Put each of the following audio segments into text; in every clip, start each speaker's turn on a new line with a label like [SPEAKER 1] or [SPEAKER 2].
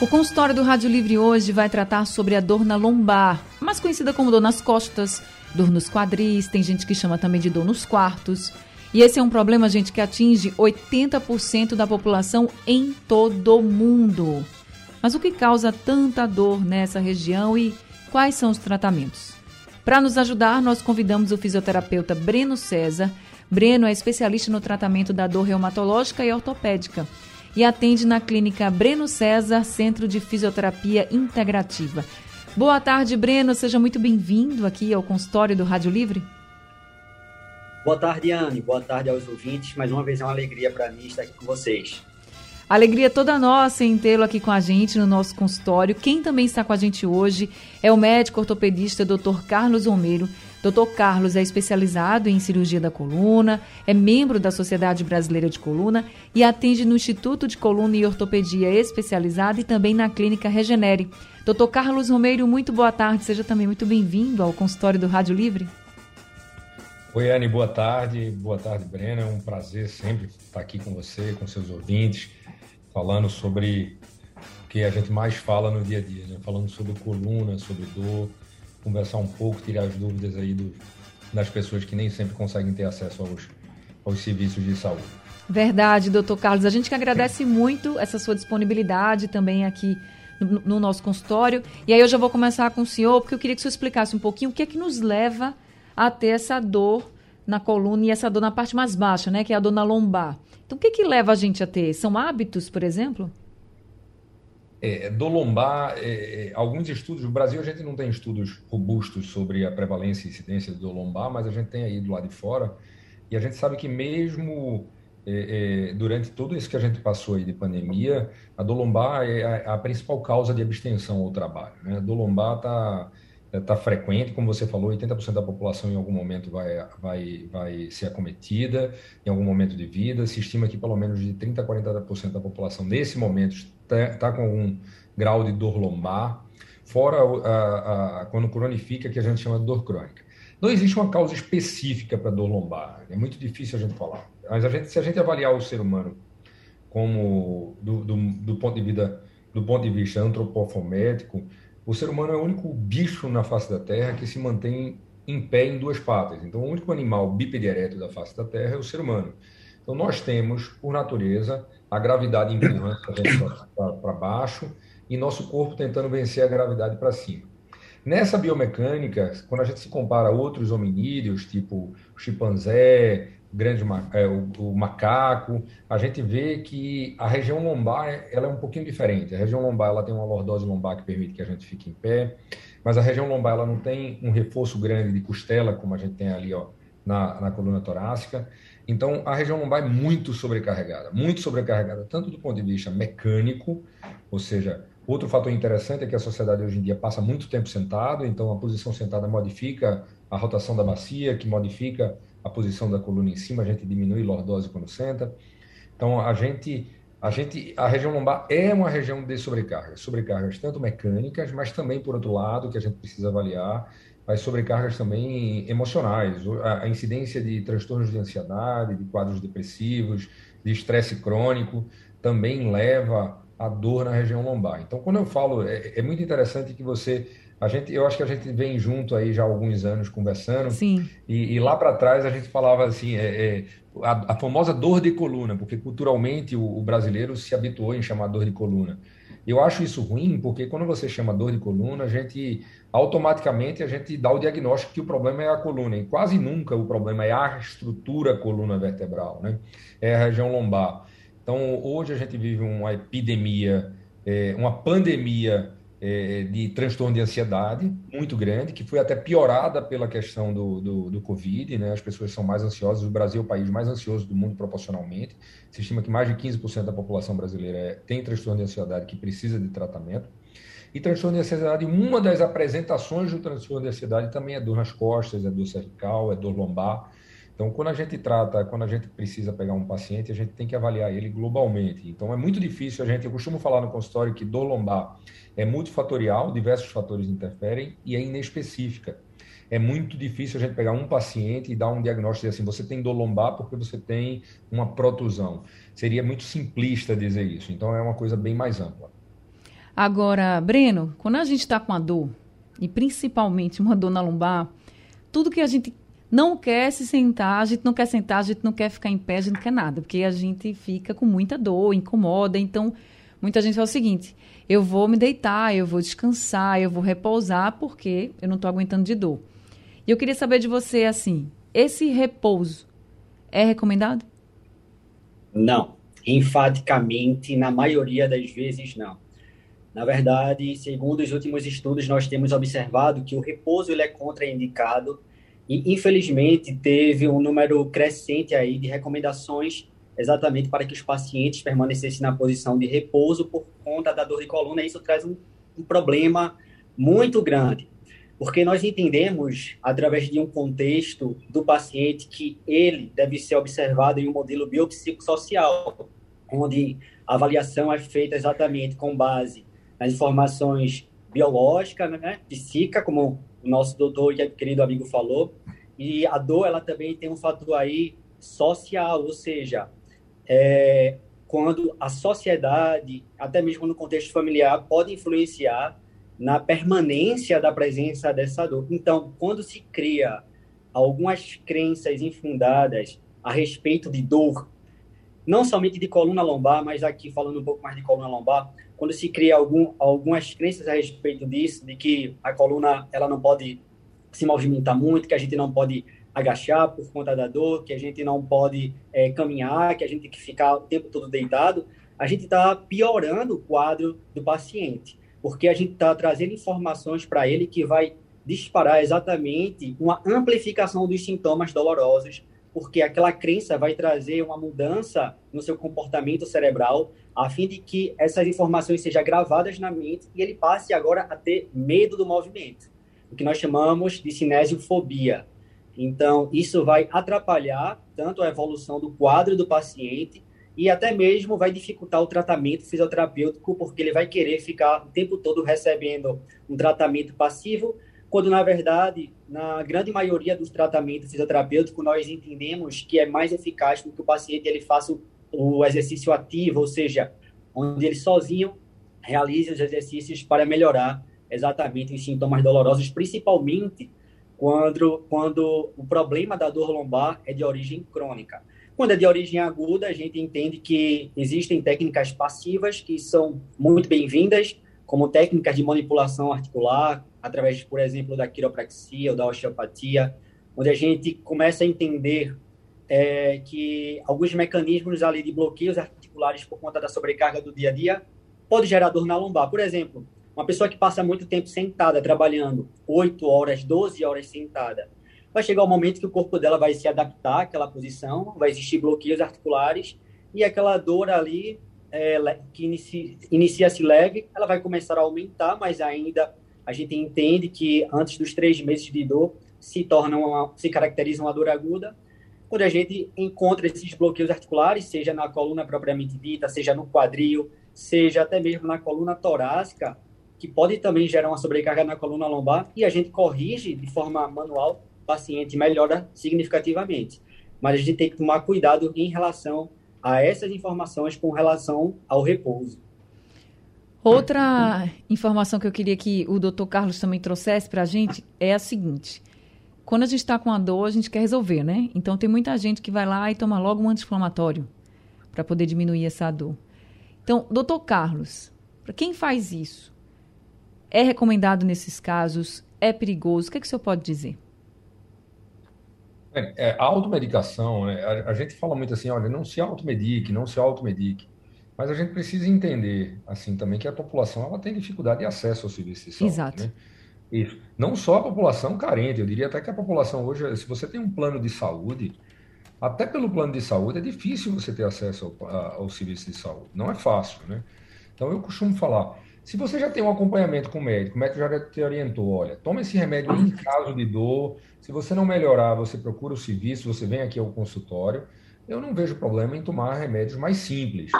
[SPEAKER 1] O consultório do Rádio Livre hoje vai tratar sobre a dor na lombar, mais conhecida como dor nas costas, dor nos quadris, tem gente que chama também de dor nos quartos. E esse é um problema, gente, que atinge 80% da população em todo o mundo. Mas o que causa tanta dor nessa região e quais são os tratamentos? Para nos ajudar, nós convidamos o fisioterapeuta Breno César. Breno é especialista no tratamento da dor reumatológica e ortopédica e atende na clínica Breno César, Centro de Fisioterapia Integrativa. Boa tarde, Breno. Seja muito bem-vindo aqui ao consultório do Rádio Livre.
[SPEAKER 2] Boa tarde, Anne. Boa tarde aos ouvintes. Mais uma vez é uma alegria para mim estar aqui com vocês.
[SPEAKER 1] Alegria toda nossa em tê-lo aqui com a gente no nosso consultório. Quem também está com a gente hoje é o médico ortopedista Dr. Carlos Romeiro. Dr. Carlos é especializado em cirurgia da coluna, é membro da Sociedade Brasileira de Coluna e atende no Instituto de Coluna e Ortopedia Especializada e também na Clínica Regenere. Doutor Carlos Romeiro, muito boa tarde. Seja também muito bem-vindo ao consultório do Rádio Livre.
[SPEAKER 3] Oi, Anne, boa tarde. Boa tarde, Brena. É um prazer sempre estar aqui com você, com seus ouvintes, falando sobre o que a gente mais fala no dia a dia, né? falando sobre coluna, sobre dor, conversar um pouco, tirar as dúvidas aí do, das pessoas que nem sempre conseguem ter acesso aos, aos serviços de saúde.
[SPEAKER 1] Verdade, doutor Carlos. A gente que agradece muito essa sua disponibilidade também aqui no, no, nosso consultório. E aí eu já vou começar com o senhor, porque eu queria que o senhor explicasse um pouquinho o que é que nos leva a ter essa dor na coluna e essa dor na parte mais baixa, né? Que é a dor na lombar. Então, o que, que leva a gente a ter? São hábitos, por exemplo?
[SPEAKER 3] É, do lombar, é, é, alguns estudos, no Brasil a gente não tem estudos robustos sobre a prevalência e incidência do lombar, mas a gente tem aí do lado de fora, e a gente sabe que mesmo é, é, durante tudo isso que a gente passou aí de pandemia, a dor lombar é a, a principal causa de abstenção ao trabalho. Né? A dor lombar está tá frequente, como você falou, 80% da população em algum momento vai, vai, vai ser acometida, em algum momento de vida. Se estima que pelo menos de 30% a 40% da população nesse momento está tá com algum grau de dor lombar, fora a, a, quando cronifica, que a gente chama de dor crônica. Não existe uma causa específica para dor lombar, é muito difícil a gente falar. Mas a gente, se a gente avaliar o ser humano como do, do, do ponto de vida, do ponto de vista antropofométrico, o ser humano é o único bicho na face da Terra que se mantém em pé em duas patas. Então, o único animal bípede ereto da face da Terra é o ser humano. Então, nós temos, por natureza, a gravidade empurrando para baixo e nosso corpo tentando vencer a gravidade para cima. Nessa biomecânica, quando a gente se compara a outros hominídeos, tipo chimpanzé, grande é, o, o, macaco, a gente vê que a região lombar ela é um pouquinho diferente. A região lombar ela tem uma lordose lombar que permite que a gente fique em pé, mas a região lombar ela não tem um reforço grande de costela como a gente tem ali ó, na, na coluna torácica. Então a região lombar é muito sobrecarregada, muito sobrecarregada, tanto do ponto de vista mecânico, ou seja, outro fator interessante é que a sociedade hoje em dia passa muito tempo sentado, então a posição sentada modifica a rotação da bacia, que modifica a posição da coluna em cima, a gente diminui lordose quando senta. Então, a gente, a gente, a região lombar é uma região de sobrecargas, sobrecargas tanto mecânicas, mas também, por outro lado, que a gente precisa avaliar, as sobrecargas também emocionais, a incidência de transtornos de ansiedade, de quadros depressivos, de estresse crônico, também leva a dor na região lombar. Então, quando eu falo, é, é muito interessante que você a gente, eu acho que a gente vem junto aí já há alguns anos conversando.
[SPEAKER 1] Sim.
[SPEAKER 3] E, e lá para trás a gente falava assim, é, é, a, a, famosa dor de coluna, porque culturalmente o, o, brasileiro se habituou em chamar dor de coluna. Eu acho isso ruim, porque quando você chama dor de coluna, a gente automaticamente a gente dá o diagnóstico que o problema é a coluna. E quase nunca o problema é a estrutura coluna vertebral, né? É a região lombar. Então hoje a gente vive uma epidemia, é, uma pandemia é, de transtorno de ansiedade muito grande, que foi até piorada pela questão do, do, do, Covid, né? As pessoas são mais ansiosas. O Brasil é o país mais ansioso do mundo proporcionalmente. Se estima que mais de 15% da população brasileira é, tem transtorno de ansiedade que precisa de tratamento. E transtorno de ansiedade, uma das apresentações do transtorno de ansiedade também é dor nas costas, é dor cervical, é dor lombar. Então, quando a gente trata, quando a gente precisa pegar um paciente, a gente tem que avaliar ele globalmente. Então, é muito difícil a gente, eu costumo falar no consultório que dor lombar é multifatorial, diversos fatores interferem e é inespecífica. É muito difícil a gente pegar um paciente e dar um diagnóstico assim, você tem dor lombar porque você tem uma protusão. Seria muito simplista dizer isso. Então, é uma coisa bem mais ampla.
[SPEAKER 1] Agora, Breno, quando a gente está com a dor, e principalmente uma dor na lombar, tudo que a gente não quer se sentar, a gente não quer sentar, a gente não quer ficar em pé, a gente não quer nada, porque a gente fica com muita dor, incomoda. Então, muita gente fala o seguinte: eu vou me deitar, eu vou descansar, eu vou repousar, porque eu não estou aguentando de dor. E eu queria saber de você, assim, esse repouso é recomendado?
[SPEAKER 2] Não. Enfaticamente, na maioria das vezes, não. Na verdade, segundo os últimos estudos, nós temos observado que o repouso ele é contraindicado e, infelizmente, teve um número crescente aí de recomendações exatamente para que os pacientes permanecessem na posição de repouso por conta da dor de coluna. Isso traz um, um problema muito grande, porque nós entendemos, através de um contexto do paciente, que ele deve ser observado em um modelo biopsicossocial, onde a avaliação é feita exatamente com base nas informações biológicas, né, psíquica, como o nosso doutor e querido amigo falou, e a dor ela também tem um fator aí social, ou seja, é, quando a sociedade, até mesmo no contexto familiar, pode influenciar na permanência da presença dessa dor. Então, quando se cria algumas crenças infundadas a respeito de dor, não somente de coluna lombar, mas aqui falando um pouco mais de coluna lombar, quando se cria algum, algumas crenças a respeito disso, de que a coluna ela não pode se movimentar muito, que a gente não pode agachar por conta da dor, que a gente não pode é, caminhar, que a gente tem que ficar o tempo todo deitado, a gente está piorando o quadro do paciente, porque a gente está trazendo informações para ele que vai disparar exatamente uma amplificação dos sintomas dolorosos, porque aquela crença vai trazer uma mudança no seu comportamento cerebral, a fim de que essas informações sejam gravadas na mente e ele passe agora a ter medo do movimento, o que nós chamamos de cinesiofobia. Então, isso vai atrapalhar tanto a evolução do quadro do paciente e até mesmo vai dificultar o tratamento fisioterapêutico, porque ele vai querer ficar o tempo todo recebendo um tratamento passivo, quando na verdade, na grande maioria dos tratamentos fisioterapêuticos, nós entendemos que é mais eficaz que o paciente ele faça o exercício ativo, ou seja, onde ele sozinho realize os exercícios para melhorar exatamente os sintomas dolorosos, principalmente quando, quando o problema da dor lombar é de origem crônica. Quando é de origem aguda, a gente entende que existem técnicas passivas que são muito bem-vindas, como técnicas de manipulação articular, através, por exemplo, da quiropraxia ou da osteopatia, onde a gente começa a entender é, que alguns mecanismos ali de bloqueios articulares por conta da sobrecarga do dia a dia pode gerar dor na lombar. Por exemplo, uma pessoa que passa muito tempo sentada, trabalhando 8 horas, 12 horas sentada, vai chegar o um momento que o corpo dela vai se adaptar àquela posição, vai existir bloqueios articulares e aquela dor ali é, que inicia-se inicia leve, ela vai começar a aumentar, mas ainda a gente entende que antes dos três meses de dor se torna uma, se caracteriza uma dor aguda. Quando a gente encontra esses bloqueios articulares, seja na coluna propriamente dita, seja no quadril, seja até mesmo na coluna torácica, que pode também gerar uma sobrecarga na coluna lombar, e a gente corrige de forma manual, o paciente melhora significativamente. Mas a gente tem que tomar cuidado em relação a essas informações com relação ao repouso.
[SPEAKER 1] Outra informação que eu queria que o doutor Carlos também trouxesse para a gente é a seguinte. Quando a gente está com a dor, a gente quer resolver, né? Então, tem muita gente que vai lá e toma logo um anti-inflamatório para poder diminuir essa dor. Então, doutor Carlos, para quem faz isso, é recomendado nesses casos? É perigoso? O que, é que o senhor pode dizer?
[SPEAKER 3] É, é, a automedicação, né? a, a, gente fala muito assim, olha, não se automedique, não se automedique. Mas a gente precisa entender, assim, também que a população ela tem dificuldade de acesso ao serviço de saúde.
[SPEAKER 1] Exato.
[SPEAKER 3] Né? Isso. Não só a população carente, eu diria até que a população hoje, se você tem um plano de saúde, até pelo plano de saúde é difícil você ter acesso ao, ao serviço de saúde. Não é fácil, né? Então eu costumo falar, Se você já tem um acompanhamento com o médico, o médico já te orientou, olha, toma esse remédio em caso de dor, se você não melhorar, você procura o serviço, você vem aqui ao consultório, eu não vejo problema em tomar remédios mais simples,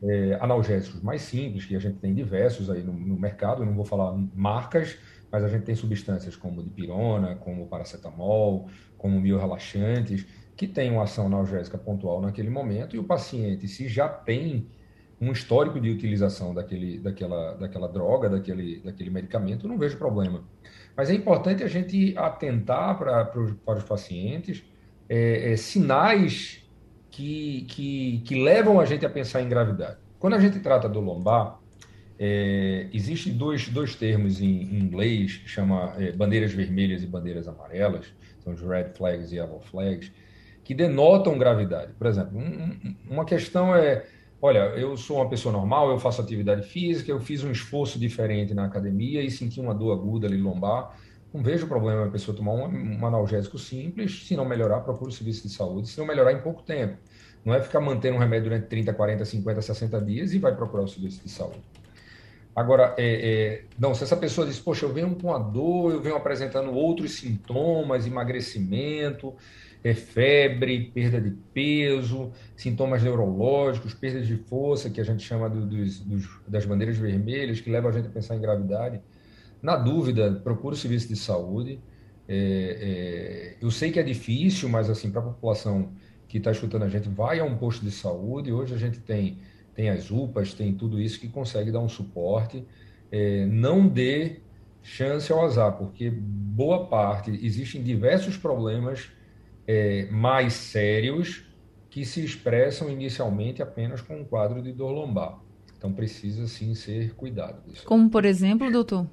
[SPEAKER 3] é, analgésicos mais simples, que a gente tem diversos aí no, no mercado, eu não vou falar marcas, mas a gente tem substâncias como dipirona, como paracetamol, como biorelaxantes, que têm uma ação analgésica pontual naquele momento, e o paciente, se já tem um histórico de utilização daquele, daquela, daquela droga, daquele, daquele medicamento, não vejo problema. Mas é importante a gente atentar para, os pacientes é, é, sinais que, que, que levam a gente a pensar em gravidade. Quando a gente trata do lombar, é, Existem dois, dois termos em, em inglês, que chama é, bandeiras vermelhas e bandeiras amarelas, são os red flags e yellow flags, que denotam gravidade. Por exemplo, um, uma questão é olha, eu sou uma pessoa normal, eu faço atividade física, eu fiz um esforço diferente na academia e senti uma dor aguda ali lombar. Não vejo problema a pessoa tomar um, um analgésico simples, se não melhorar, procura o serviço de saúde, se não melhorar em pouco tempo. Não é ficar mantendo um remédio durante 30, 40, 50, 60 dias e vai procurar o serviço de saúde. Agora, é, é, não, se essa pessoa diz, poxa, eu venho com a dor, eu venho apresentando outros sintomas, emagrecimento, é febre, perda de peso, sintomas neurológicos, perda de força, que a gente chama do, dos, dos, das bandeiras vermelhas, que leva a gente a pensar em gravidade. Na dúvida, procure o serviço de saúde. É, é, eu sei que é difícil, mas assim, para a população que está escutando a gente, vai a um posto de saúde. Hoje a gente tem, tem as UPAs, tem tudo isso que consegue dar um suporte. É, não dê chance ao azar, porque boa parte, existem diversos problemas é, mais sérios que se expressam inicialmente apenas com um quadro de dor lombar. Então precisa sim ser cuidado. Disso.
[SPEAKER 1] Como por exemplo, doutor?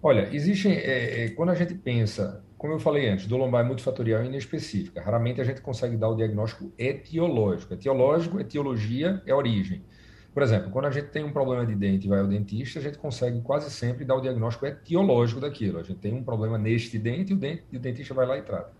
[SPEAKER 3] Olha, existem. É, é, quando a gente pensa, como eu falei antes, dor lombar é multifatorial e inespecífica. Raramente a gente consegue dar o diagnóstico etiológico. Etiológico, etiologia é origem. Por exemplo, quando a gente tem um problema de dente e vai ao dentista, a gente consegue quase sempre dar o diagnóstico etiológico daquilo. A gente tem um problema neste dente e o, dente, o dentista vai lá e trata.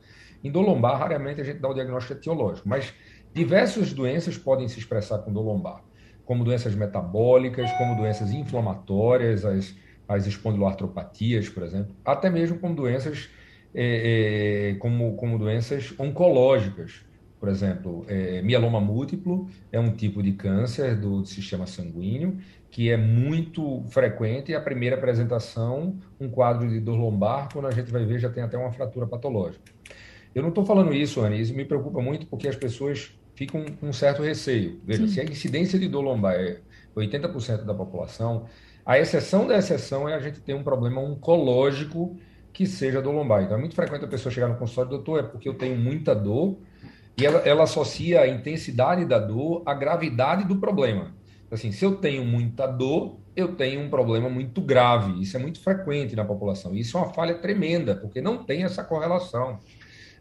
[SPEAKER 3] Em dor lombar, raramente a gente dá o diagnóstico etiológico, mas diversas doenças podem se expressar com dor lombar, como doenças metabólicas, como doenças inflamatórias, as, as espondiloartropatias, por exemplo, até mesmo como doenças, é, é, como, como doenças oncológicas. Por exemplo, é, mieloma múltiplo é um tipo de câncer do sistema sanguíneo que é muito frequente e a primeira apresentação, um quadro de dor lombar, quando a gente vai ver já tem até uma fratura patológica. Eu não estou falando isso, Anne, isso me preocupa muito porque as pessoas ficam com um certo receio. Veja, Sim. se a incidência de dor lombar é 80% da população, a exceção da exceção é a gente ter um problema oncológico que seja dor lombar. Então é muito frequente a pessoa chegar no consultório, doutor, é porque eu tenho muita dor, e ela, ela associa a intensidade da dor à gravidade do problema. Assim, se eu tenho muita dor, eu tenho um problema muito grave. Isso é muito frequente na população. Isso é uma falha tremenda, porque não tem essa correlação.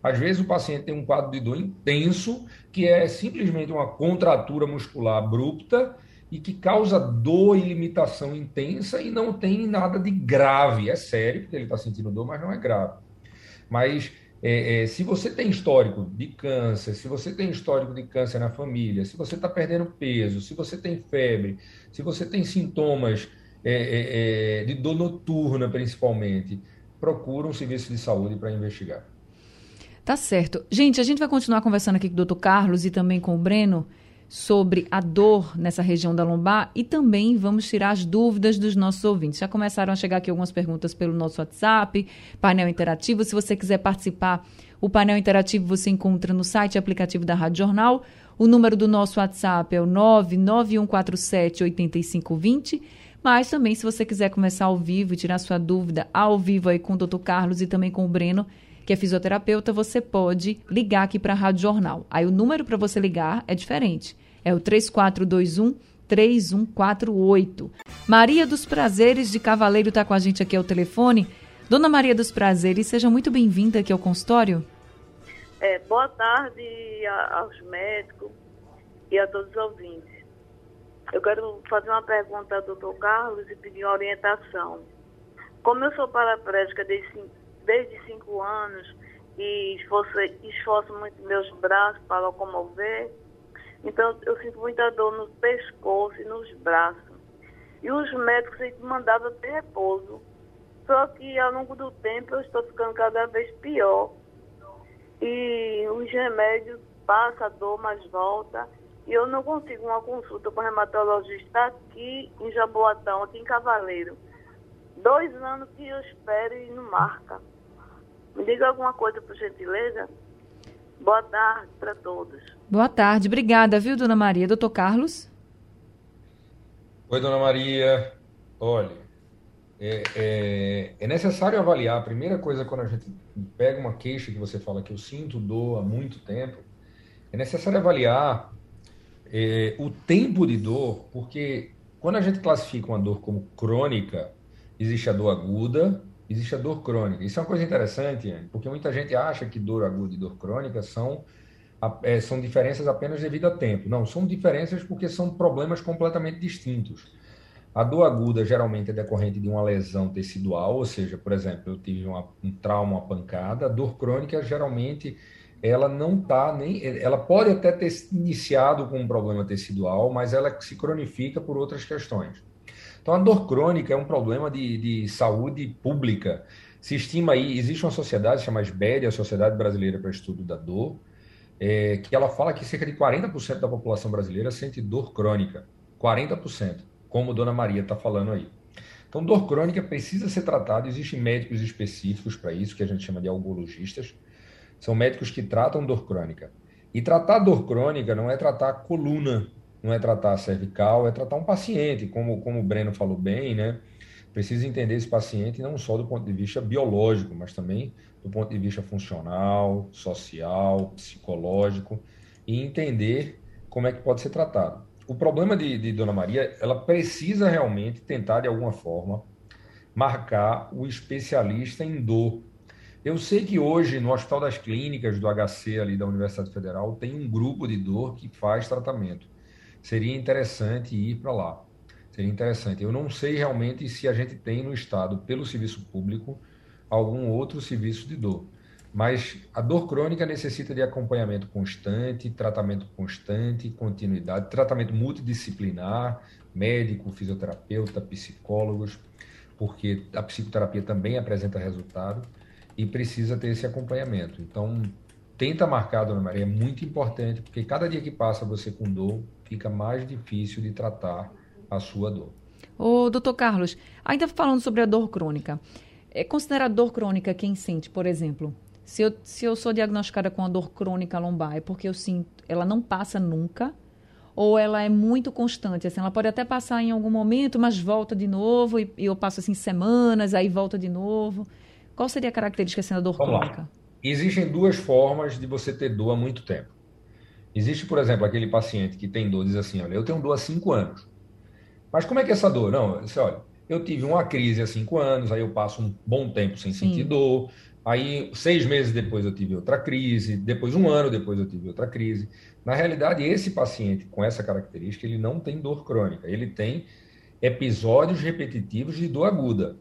[SPEAKER 3] Às vezes o paciente tem um quadro de dor intenso, que é simplesmente uma contratura muscular abrupta e que causa dor e limitação intensa e não tem nada de grave. É sério, porque ele está sentindo dor, mas não é grave. Mas é, é, se você tem histórico de câncer, se você tem histórico de câncer na família, se você está perdendo peso, se você tem febre, se você tem sintomas é, é, é de dor noturna, principalmente, procura um serviço de saúde para investigar.
[SPEAKER 1] Tá certo. Gente, a gente vai continuar conversando aqui com o Dr. Carlos e também com o Breno sobre a dor nessa região da lombar e também vamos tirar as dúvidas dos nossos ouvintes. Já começaram a chegar aqui algumas perguntas pelo nosso WhatsApp, painel interativo. Se você quiser participar, o painel interativo você encontra no site e aplicativo da Rádio Jornal. O número do nosso WhatsApp é o 99147 8520. Mas também, se você quiser começar ao vivo e tirar sua dúvida ao vivo aí com o Dr. Carlos e também com o Breno, que é fisioterapeuta, você pode ligar aqui para a Rádio Jornal. Aí o número para você ligar é diferente. É o 3421 3148. Maria dos Prazeres de Cavaleiro está com a gente aqui ao telefone. Dona Maria dos Prazeres, seja muito bem-vinda aqui ao consultório.
[SPEAKER 4] É, boa tarde aos médicos e a todos os ouvintes. Eu quero fazer uma pergunta ao doutor Carlos e pedir uma orientação. Como eu sou paraplégica desde desde cinco anos e esforço, esforço muito meus braços para locomover. Então, eu sinto muita dor no pescoço e nos braços. e os médicos sempre mandavam ter repouso. Só que ao longo do tempo eu estou ficando cada vez pior. E os remédios passam a dor, mas volta. E eu não consigo uma consulta com reumatologista aqui em Jaboatão, aqui em Cavaleiro. Dois anos que eu espero e não marca. Me diga alguma coisa, por gentileza. Boa tarde para todos.
[SPEAKER 1] Boa tarde, obrigada, viu, dona Maria? Doutor Carlos?
[SPEAKER 3] Oi, dona Maria. Olha, é, é, é, necessário avaliar. A primeira coisa, quando a gente pega uma queixa que você fala que eu sinto dor há muito tempo, é necessário avaliar é, o tempo de dor, porque quando a gente classifica uma dor como crônica, existe a dor aguda, existe a dor crônica. Isso é uma coisa interessante, porque muita gente acha que dor aguda e dor crônica são, é, são diferenças apenas devido a tempo. Não, são diferenças porque são problemas completamente distintos. A dor aguda geralmente é decorrente de uma lesão tecidual, ou seja, por exemplo, eu tive uma, um trauma, uma pancada. A dor crônica geralmente ela não está nem. Ela pode até ter iniciado com um problema tecidual, mas ela se cronifica por outras questões. Então, a dor crônica é um problema de, de saúde pública. Se estima aí, existe uma sociedade chamada SBED, a Sociedade Brasileira para Estudo da Dor, é, que ela fala que cerca de 40% da população brasileira sente dor crônica. 40%, como Dona Maria está falando aí. Então, dor crônica precisa ser tratada, existem médicos específicos para isso, que a gente chama de algologistas. São médicos que tratam dor crônica. E tratar dor crônica não é tratar a coluna, não é tratar a cervical, é tratar um paciente, como, como o Breno falou bem, né? Precisa entender esse paciente não só do ponto de vista biológico, mas também do ponto de vista funcional, social, psicológico, e entender como é que pode ser tratado. O problema de, de Dona Maria, ela precisa realmente tentar, de alguma forma, marcar o especialista em dor. Eu sei que hoje, no Hospital das Clínicas do HC ali da Universidade Federal, tem um grupo de dor que faz tratamento seria interessante ir para lá. Seria interessante. Eu não sei realmente se a gente tem no Estado, pelo serviço público, algum outro serviço de dor. Mas a dor crônica necessita de acompanhamento constante, tratamento constante, continuidade, tratamento multidisciplinar, médico, fisioterapeuta, psicólogos, porque a psicoterapia também apresenta resultado e precisa ter esse acompanhamento. Então, tenta marcar, dona Maria, é muito importante, porque cada dia que passa você com dor, fica mais difícil de tratar a sua dor.
[SPEAKER 1] Ô, doutor Carlos, ainda falando sobre a dor crônica, é considerada dor crônica quem sente, por exemplo, se eu, se eu sou diagnosticada com a dor crônica lombar, é porque eu sinto, ela não passa nunca, ou ela é muito constante, assim, ela pode até passar em algum momento, mas volta de novo, e, e eu passo assim semanas, aí volta de novo. Qual seria a característica assim, da dor Vamos crônica? Lá.
[SPEAKER 3] Existem duas formas de você ter dor há muito tempo. Existe, por exemplo, aquele paciente que tem dor, diz assim, olha, eu tenho dor há cinco anos. Mas como é que é essa dor? Não, você olha, eu tive uma crise há cinco anos, aí eu passo um bom tempo sem Sim. sentir dor, aí seis meses depois eu tive outra crise, depois um ano depois eu tive outra crise. Na realidade, esse paciente com essa característica, ele não tem dor crônica, ele tem episódios repetitivos de dor aguda.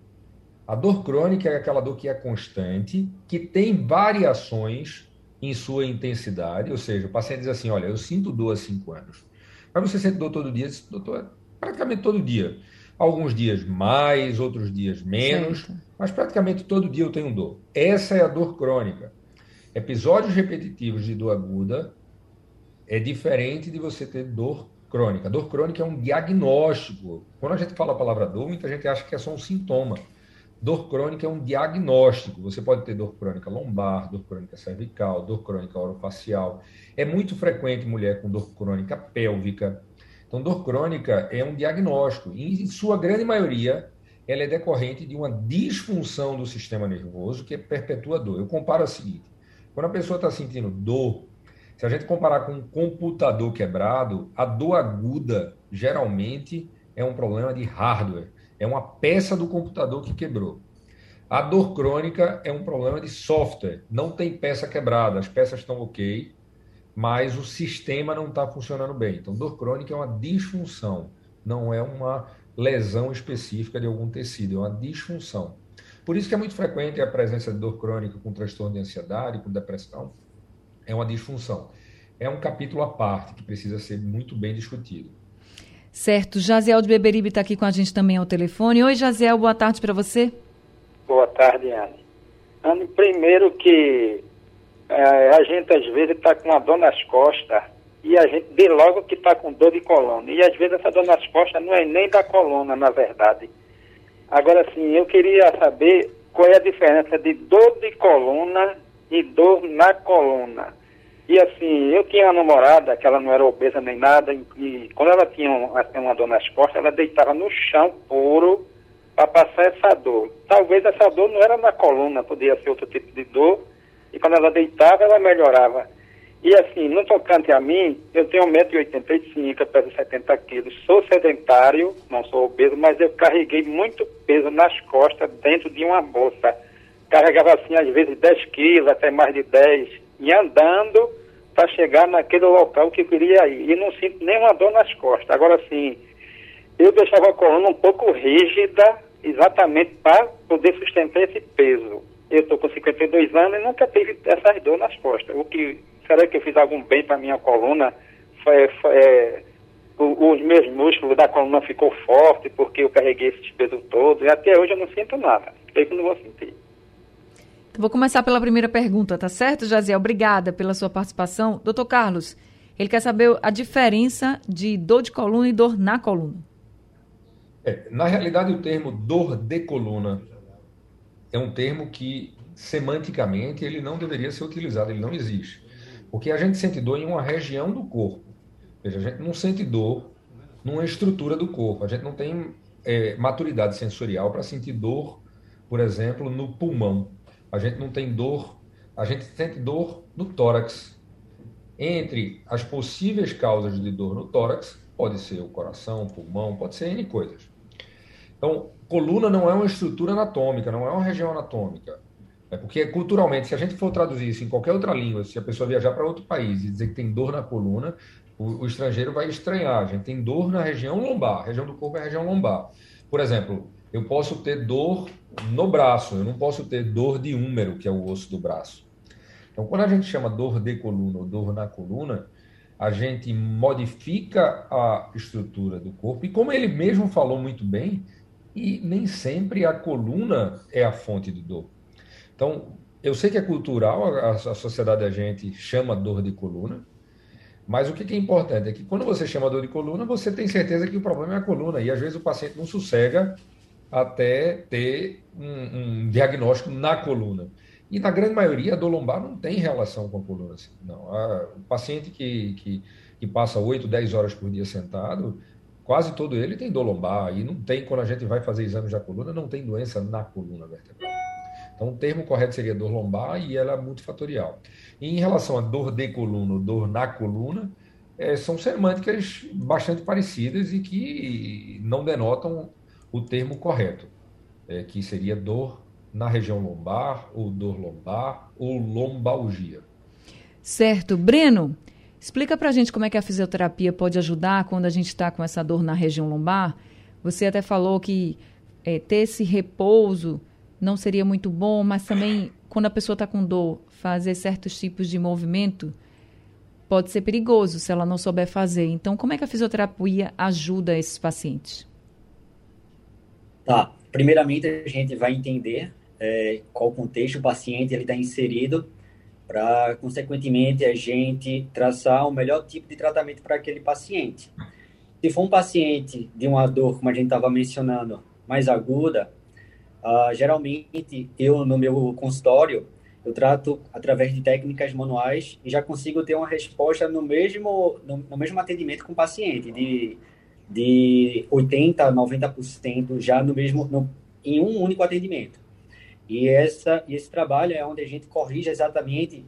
[SPEAKER 3] A dor crônica é aquela dor que é constante, que tem variações em sua intensidade, ou seja, o paciente diz assim, olha, eu sinto dor há cinco anos. Mas você sente dor todo dia? Diz, doutor, praticamente todo dia. Alguns dias mais, outros dias menos, certo. mas praticamente todo dia eu tenho dor. Essa é a dor crônica. Episódios repetitivos de dor aguda é diferente de você ter dor crônica. Dor crônica é um diagnóstico. Quando a gente fala a palavra dor, muita gente acha que é só um sintoma. Dor crônica é um diagnóstico. Você pode ter dor crônica lombar, dor crônica cervical, dor crônica orofacial. É muito frequente mulher com dor crônica pélvica. Então, dor crônica é um diagnóstico. E, em sua grande maioria, ela é decorrente de uma disfunção do sistema nervoso que perpetua dor. Eu comparo o seguinte: quando a pessoa está sentindo dor, se a gente comparar com um computador quebrado, a dor aguda geralmente é um problema de hardware é uma peça do computador que quebrou. A dor crônica é um problema de software. Não tem peça quebrada, as peças estão ok, mas o sistema não está funcionando bem. Então, dor crônica é uma disfunção, não é uma lesão específica de algum tecido, é uma disfunção. Por isso que é muito frequente a presença de dor crônica com transtorno de ansiedade, com depressão. É uma disfunção. É um capítulo à parte que precisa ser muito bem discutido.
[SPEAKER 1] Certo. Jaziel de Beberibe está aqui com a gente também ao telefone. Oi, Jaziel, boa tarde para você.
[SPEAKER 5] Boa tarde, Anne. Anne, primeiro que é, a gente às vezes está com uma dor nas costas e a gente vê logo que está com dor de coluna. E às vezes essa dor nas costas não é nem da coluna, na verdade. Agora sim, eu queria saber qual é a diferença de dor de coluna e dor na coluna. E assim, eu tinha uma namorada, que ela não era obesa nem nada, e, quando ela tinha uma, uma dor nas costas, ela deitava no chão puro para passar essa dor. Talvez essa dor não era na coluna, podia ser outro tipo de dor, e quando ela deitava, ela melhorava. E assim, no tocante a mim, eu tenho 1,85m, peso 70 quilos, sou sedentário, não sou obeso, mas eu carreguei muito peso nas costas dentro de uma bolsa. Carregava assim, às vezes, 10 quilos, até mais de 10, e andando para chegar naquele local que eu queria ir. E não sinto nenhuma dor nas costas. Agora, assim, eu deixava a coluna um pouco rígida, exatamente para poder sustentar esse peso. Eu estou com 52 anos e nunca tive essas dor nas costas. O que será que eu fiz algum bem para minha coluna? Foi, foi, é, os meus músculos da coluna ficou forte porque eu carreguei esses pesos todos e até hoje eu não sinto nada. Sei que não vou sentir.
[SPEAKER 1] Vou começar pela primeira pergunta, tá certo, Jaziel? Obrigada pela sua participação. Doutor Carlos, ele quer saber a diferença de dor de coluna e dor na coluna.
[SPEAKER 3] É, na realidade, o termo dor de coluna é um termo que, semanticamente, ele não deveria ser utilizado, ele não existe. Porque a gente sente dor em uma região do corpo. Veja, a gente não sente dor numa estrutura do corpo. A gente não tem é, maturidade sensorial para sentir dor, por exemplo, no pulmão. A gente não tem dor, a gente sente dor no tórax. Entre as possíveis causas de dor no tórax, pode ser o coração, o pulmão, pode ser N coisas. Então, coluna não é uma estrutura anatômica, não é uma região anatômica. É porque culturalmente, se a gente for traduzir isso em qualquer outra língua, se a pessoa viajar para outro país e dizer que tem dor na coluna, o, o, estrangeiro vai estranhar. A gente tem dor na região lombar, a região do corpo é a região lombar. Por exemplo, eu posso ter dor no braço, eu não posso ter dor de húmero, que é o osso do braço. Então, quando a gente chama dor de coluna ou dor na coluna, a gente modifica a estrutura do corpo. E como ele mesmo falou muito bem, e nem sempre a coluna é a fonte de dor. Então, eu sei que é cultural, a, a sociedade a gente chama dor de coluna, mas o que é importante é que quando você chama dor de coluna, você tem certeza que o problema é a coluna, e às vezes o paciente não sossega até ter um, um diagnóstico na coluna. E na grande maioria, a dor lombar não tem relação com a coluna. Assim, não. A, o paciente que, que, que passa 8, 10 horas por dia sentado, quase todo ele tem dor lombar. E não tem, quando a gente vai fazer exames da coluna, não tem doença na coluna vertebral. Então, o termo correto seria dor lombar e ela é multifatorial. E em relação a dor de coluna, dor na coluna, é, são semânticas bastante parecidas e que não denotam o termo correto, é, que seria dor na região lombar, ou dor lombar, ou lombalgia.
[SPEAKER 1] Certo. Breno, explica para a gente como é que a fisioterapia pode ajudar quando a gente está com essa dor na região lombar. Você até falou que é, ter esse repouso não seria muito bom, mas também quando a pessoa está com dor, fazer certos tipos de movimento pode ser perigoso se ela não souber fazer. Então, como é que a fisioterapia ajuda esses pacientes?
[SPEAKER 2] Tá. Primeiramente, a gente vai entender é, qual contexto o paciente está inserido para, consequentemente, a gente traçar o melhor tipo de tratamento para aquele paciente. Se for um paciente de uma dor, como a gente estava mencionando, mais aguda, Uh, geralmente, eu no meu consultório, eu trato através de técnicas manuais e já consigo ter uma resposta no mesmo, no, no mesmo atendimento com o paciente, de, de 80% a 90% já no mesmo, no, em um único atendimento. E essa, esse trabalho é onde a gente corrige exatamente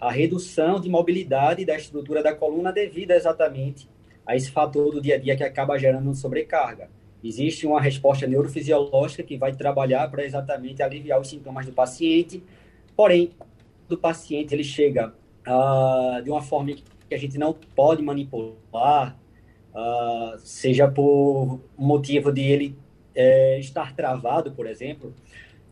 [SPEAKER 2] a redução de mobilidade da estrutura da coluna devido exatamente a esse fator do dia a dia que acaba gerando sobrecarga. Existe uma resposta neurofisiológica que vai trabalhar para exatamente aliviar os sintomas do paciente. Porém, do paciente ele chega uh, de uma forma que a gente não pode manipular, uh, seja por motivo de ele é, estar travado, por exemplo,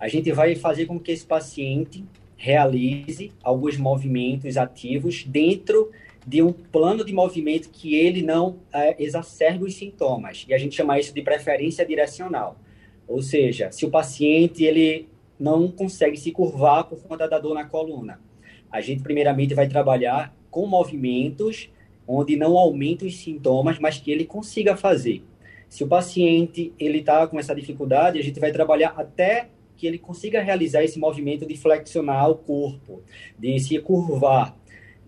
[SPEAKER 2] a gente vai fazer com que esse paciente realize alguns movimentos ativos dentro de um plano de movimento que ele não é, exacerbe os sintomas. E a gente chama isso de preferência direcional. Ou seja, se o paciente ele não consegue se curvar por conta da dor na coluna, a gente primeiramente vai trabalhar com movimentos onde não aumente os sintomas, mas que ele consiga fazer. Se o paciente ele está com essa dificuldade, a gente vai trabalhar até que ele consiga realizar esse movimento de flexionar o corpo, de se curvar.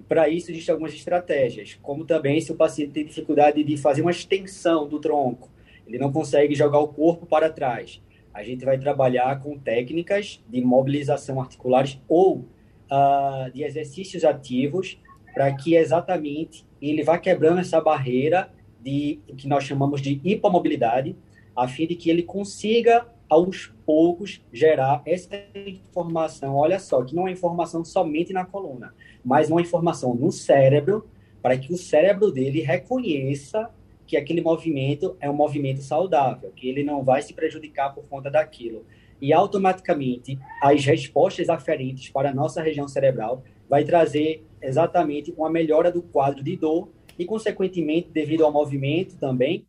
[SPEAKER 2] Para isso, existem algumas estratégias, como também se o paciente tem dificuldade de fazer uma extensão do tronco, ele não consegue jogar o corpo para trás. A gente vai trabalhar com técnicas de mobilização articulares ou uh, de exercícios ativos para que exatamente ele vá quebrando essa barreira de que nós chamamos de hipomobilidade, a fim de que ele consiga aos poucos gerar essa informação. Olha só, que não é informação somente na coluna, mas uma informação no cérebro, para que o cérebro dele reconheça que aquele movimento é um movimento saudável, que ele não vai se prejudicar por conta daquilo. E automaticamente as respostas aferentes para a nossa região cerebral vai trazer exatamente uma melhora do quadro de dor e, consequentemente, devido ao movimento também,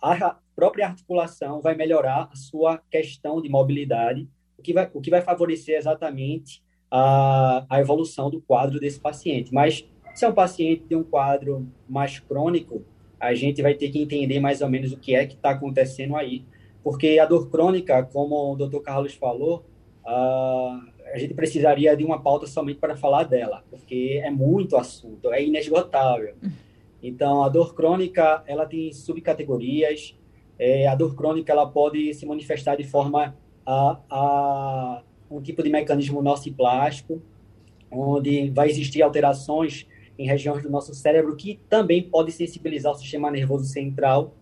[SPEAKER 2] a própria articulação vai melhorar a sua questão de mobilidade, o que vai, o que vai favorecer exatamente a, a evolução do quadro desse paciente. Mas se é um paciente de um quadro mais crônico, a gente vai ter que entender mais ou menos o que é que está acontecendo aí. Porque a dor crônica, como o Dr. Carlos falou, a gente precisaria de uma pauta somente para falar dela, porque é muito assunto, é inesgotável. Então, a dor crônica, ela tem subcategorias. É, a dor crônica, ela pode se manifestar de forma a, a um tipo de mecanismo nociplástico, onde vai existir alterações em regiões do nosso cérebro que também pode sensibilizar o sistema nervoso central.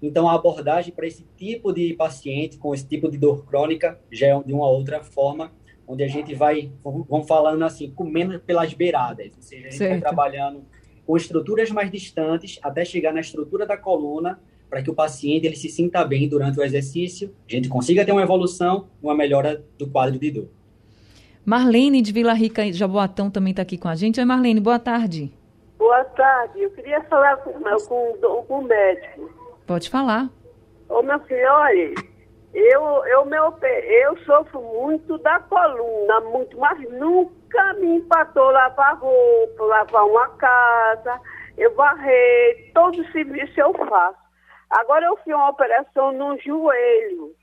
[SPEAKER 2] Então, a abordagem para esse tipo de paciente com esse tipo de dor crônica já é de uma outra forma, onde a gente vai, vamos falando assim, comendo pelas beiradas, ou seja, a gente certo. vai trabalhando com estruturas mais distantes até chegar na estrutura da coluna, para que o paciente ele se sinta bem durante o exercício, a gente consiga ter uma evolução, uma melhora do quadro de dor.
[SPEAKER 1] Marlene de Vila Rica de Jaboatão também está aqui com a gente. Oi, Marlene, boa tarde.
[SPEAKER 6] Boa tarde. Eu queria falar com, com, com o médico.
[SPEAKER 1] Pode falar.
[SPEAKER 6] Ô, meu filho, olha, eu, eu, meu, eu sofro muito da coluna, muito, mas nunca me empatou lavar roupa, lavar uma casa, eu varrer, todo o serviço eu faço. Agora eu fiz uma operação no joelho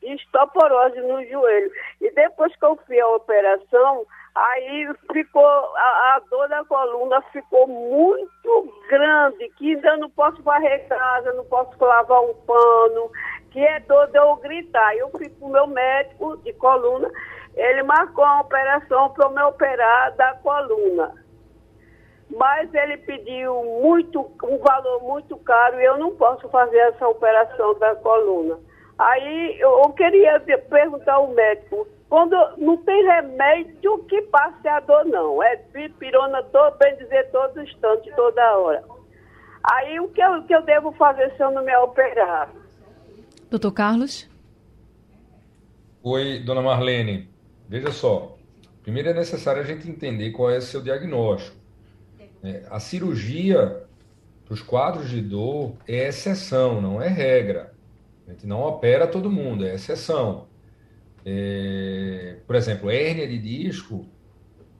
[SPEAKER 6] de estoporose no joelho. E depois que eu fiz a operação, aí ficou, a, a, dor da coluna ficou muito grande, que ainda não posso varrer casa, não posso lavar um pano, que é dor de eu gritar. Eu fui para o meu médico de coluna, ele marcou a operação para eu me operar da coluna. Mas ele pediu muito, um valor muito caro e eu não posso fazer essa operação da coluna. Aí eu, queria perguntar ao médico, quando não tem remédio que passe a dor, não. É pirona, todo, bem dizer, todo instante, toda hora. Aí o que eu, o que eu devo fazer se eu não me operar?
[SPEAKER 1] Doutor Carlos?
[SPEAKER 3] Oi, dona Marlene. Veja só. Primeiro é necessário a gente entender qual é o seu diagnóstico. É, a cirurgia para os quadros de dor é exceção, não é regra. A gente não opera todo mundo, é exceção. É, por exemplo, hérnia de disco,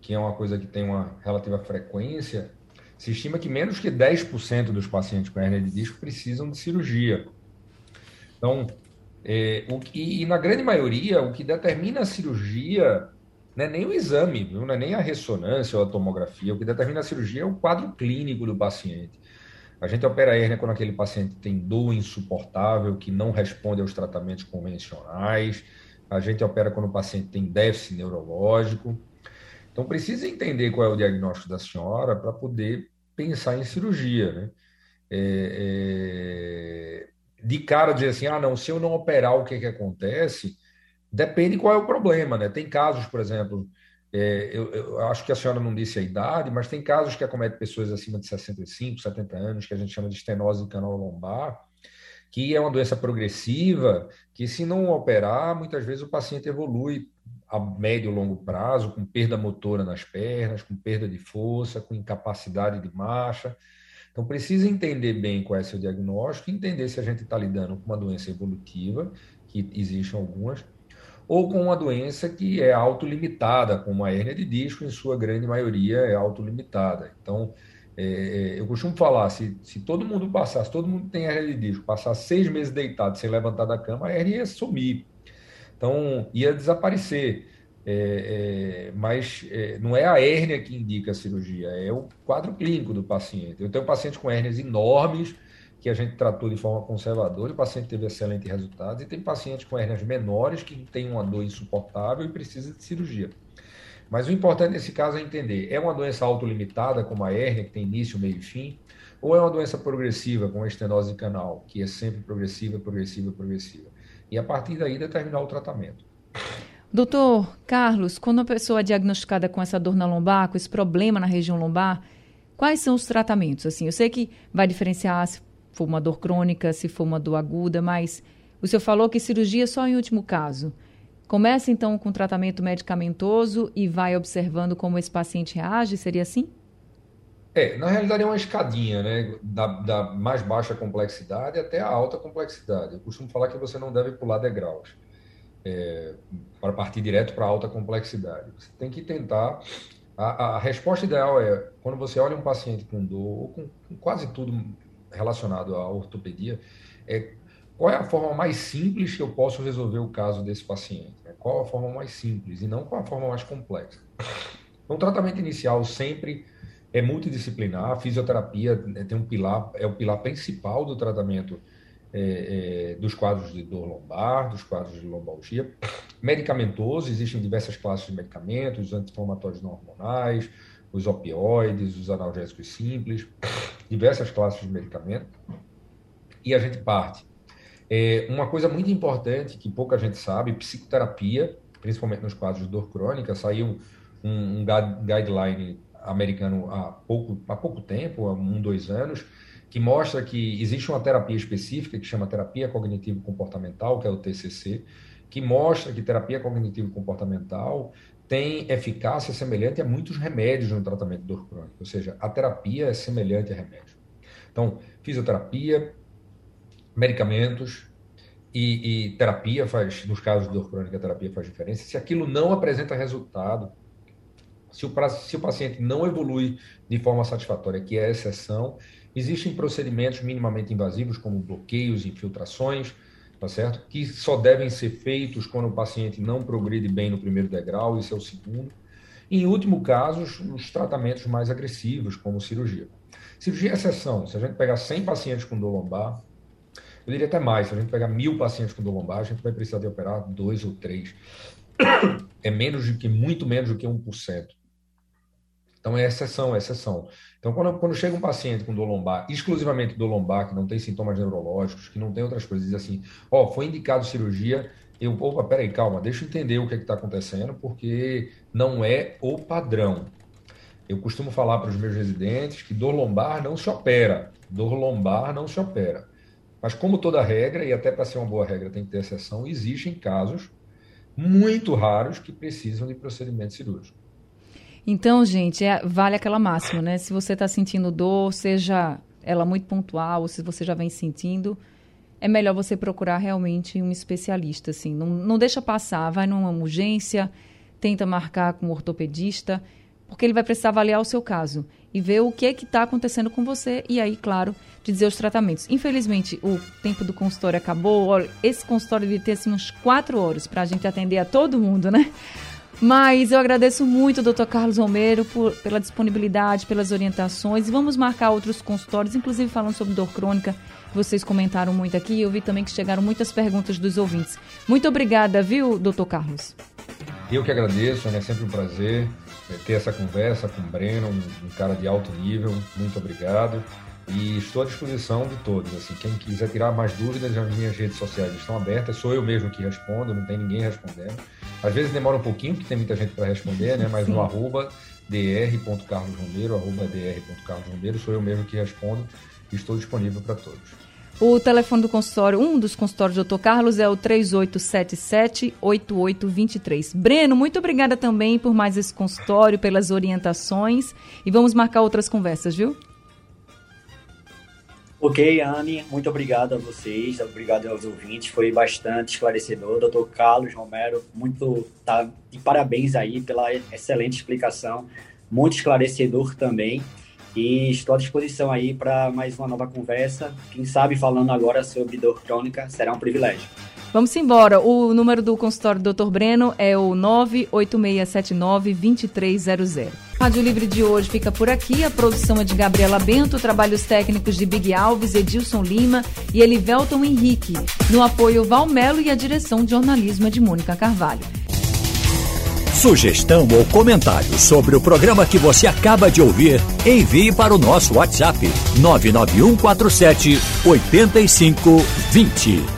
[SPEAKER 3] que é uma coisa que tem uma relativa frequência, se estima que menos que 10% dos pacientes com hérnia de disco precisam de cirurgia. Então, é, o que, e na grande maioria, o que determina a cirurgia não é nem o exame, viu? não é nem a ressonância ou a tomografia, o que determina a cirurgia é o quadro clínico do paciente. A gente opera a hérnia quando aquele paciente tem dor insuportável, que não responde aos tratamentos convencionais. A gente opera quando o paciente tem déficit neurológico. Então, precisa entender qual é o diagnóstico da senhora para poder pensar em cirurgia. Né? É, é... De cara, dizer assim: ah, não, se eu não operar, o que, que acontece? Depende qual é o problema. Né? Tem casos, por exemplo, é, eu, eu, acho que a senhora não disse a idade, mas tem casos que acometem pessoas acima de 65, 70 anos, que a gente chama de estenose canal lombar, que é uma doença progressiva, que se não operar, muitas vezes o paciente evolui a médio e longo prazo, com perda motora nas pernas, com perda de força, com incapacidade de marcha. Então, precisa entender bem qual é seu diagnóstico, entender se a gente está lidando com uma doença evolutiva, que existem algumas, ou com uma doença que é autolimitada, como a hérnia de disco, em sua grande maioria é autolimitada. Então, é, é eu costumo falar, se, se todo mundo passasse, todo mundo tem hérnia de disco, passar seis meses deitado sem levantar da cama, a hérnia ia sumir. Então, ia desaparecer. É, é, mas é, não é a hérnia que indica a cirurgia, é o quadro clínico do paciente. Eu tenho pacientes com hérnias enormes, que a gente tratou de forma conservadora, o paciente teve excelentes resultados, e tem pacientes com hérnias menores que têm uma dor insuportável e precisa de cirurgia. Mas o importante nesse caso é entender: é uma doença autolimitada, como a hérnia, que tem início, meio e fim, ou é uma doença progressiva, como a estenose canal, que é sempre progressiva, progressiva, progressiva e a partir daí determinar o tratamento.
[SPEAKER 1] Doutor Carlos, quando a pessoa é diagnosticada com essa dor na lombar, com esse problema na região lombar, quais são os tratamentos? Assim, eu sei que vai diferenciar se for uma dor crônica, se for uma dor aguda, mas o senhor falou que cirurgia é só em último caso. Começa então com tratamento medicamentoso e vai observando como esse paciente reage, seria assim?
[SPEAKER 3] É, na realidade é uma escadinha, né? Da, da, mais baixa complexidade até a alta complexidade. Eu costumo falar que você não deve pular degraus é, para partir direto para a alta complexidade. Você tem que tentar. A, a, resposta ideal é quando você olha um paciente com dor, ou com, com quase tudo relacionado à ortopedia, é qual é a forma mais simples que eu posso resolver o caso desse paciente? Né? Qual a forma mais simples e não qual a forma mais complexa? Então, o tratamento inicial sempre é multidisciplinar, a fisioterapia né, tem um pilar, é o pilar principal do tratamento é, é, dos quadros de dor lombar, dos quadros de lombalgia. Medicamentoso, existem diversas classes de medicamentos, os anti-inflamatórios não hormonais, os opioides, os analgésicos simples, diversas classes de medicamento. E a gente parte. É, uma coisa muito importante que pouca gente sabe, psicoterapia, principalmente nos quadros de dor crônica, saiu um, um guideline americano há pouco, há pouco tempo, há um, dois anos, que mostra que existe uma terapia específica que chama terapia cognitivo-comportamental, que é o TCC, que mostra que terapia cognitivo-comportamental tem eficácia semelhante a muitos remédios no tratamento de dor crônica, ou seja, a terapia é semelhante a remédio. Então, fisioterapia, medicamentos e, e terapia faz, nos casos de dor crônica, a terapia faz diferença. Se aquilo não apresenta resultado, se o, se o paciente não evolui de forma satisfatória, que é a exceção, existem procedimentos minimamente invasivos, como bloqueios, infiltrações, tá certo? que só devem ser feitos quando o paciente não progride bem no primeiro degrau, isso é o segundo. E, em último caso, os tratamentos mais agressivos, como cirurgia. Cirurgia é exceção. Se a gente pegar 100 pacientes com dor lombar, eu diria até mais, se a gente pegar mil pacientes com dor lombar, a gente vai precisar de operar dois ou três. É menos do que, muito menos do que 1%. Então é exceção, é exceção. Então, quando, quando chega um paciente com dor lombar, exclusivamente dor lombar, que não tem sintomas neurológicos, que não tem outras coisas, diz assim, ó, oh, foi indicado cirurgia, eu, opa, peraí, calma, deixa eu entender o que é está acontecendo, porque não é o padrão. Eu costumo falar para os meus residentes que dor lombar não se opera, dor lombar não se opera. Mas como toda regra, e até para ser uma boa regra tem que ter exceção, existem casos muito raros que precisam de procedimento cirúrgico.
[SPEAKER 1] Então, gente, é, vale aquela máxima, né? Se você está sentindo dor, seja ela muito pontual, ou se você já vem sentindo, é melhor você procurar realmente um especialista, assim. Não, não deixa passar, vai numa urgência, tenta marcar com um ortopedista, porque ele vai precisar avaliar o seu caso e ver o que é que está acontecendo com você e aí, claro, dizer os tratamentos. Infelizmente, o tempo do consultório acabou. Olha, esse consultório devia ter assim, uns quatro horas para a gente atender a todo mundo, né? Mas eu agradeço muito, doutor Carlos Romero, por, pela disponibilidade, pelas orientações. Vamos marcar outros consultórios, inclusive falando sobre dor crônica. Vocês comentaram muito aqui. Eu vi também que chegaram muitas perguntas dos ouvintes. Muito obrigada, viu, doutor Carlos?
[SPEAKER 3] Eu que agradeço, é sempre um prazer é, ter essa conversa com o Breno, um cara de alto nível. Muito obrigado. E estou à disposição de todos. Assim, quem quiser tirar mais dúvidas, as minhas redes sociais estão abertas. Sou eu mesmo que respondo, não tem ninguém respondendo. Às vezes demora um pouquinho, porque tem muita gente para responder, né? Mas Sim. no arroba dr.carlosromero, arroba dr.carlosromero, sou eu mesmo que respondo e estou disponível para todos.
[SPEAKER 1] O telefone do consultório, um dos consultórios do Dr. Carlos é o 3877-8823. Breno, muito obrigada também por mais esse consultório, pelas orientações e vamos marcar outras conversas, viu?
[SPEAKER 2] Ok, Anne, muito obrigado a vocês, obrigado aos ouvintes, foi bastante esclarecedor. Doutor Carlos Romero, muito tá, de parabéns aí pela excelente explicação, muito esclarecedor também. E estou à disposição aí para mais uma nova conversa. Quem sabe falando agora sobre dor crônica será um privilégio.
[SPEAKER 1] Vamos embora. O número do consultório do Dr. Breno é o 98679-2300. Rádio Livre de hoje fica por aqui. A produção é de Gabriela Bento, trabalhos técnicos de Big Alves, Edilson Lima e Elivelton Henrique. No apoio Valmelo e a direção de jornalismo é de Mônica Carvalho.
[SPEAKER 7] Sugestão ou comentário sobre o programa que você acaba de ouvir, envie para o nosso WhatsApp 99147 8520.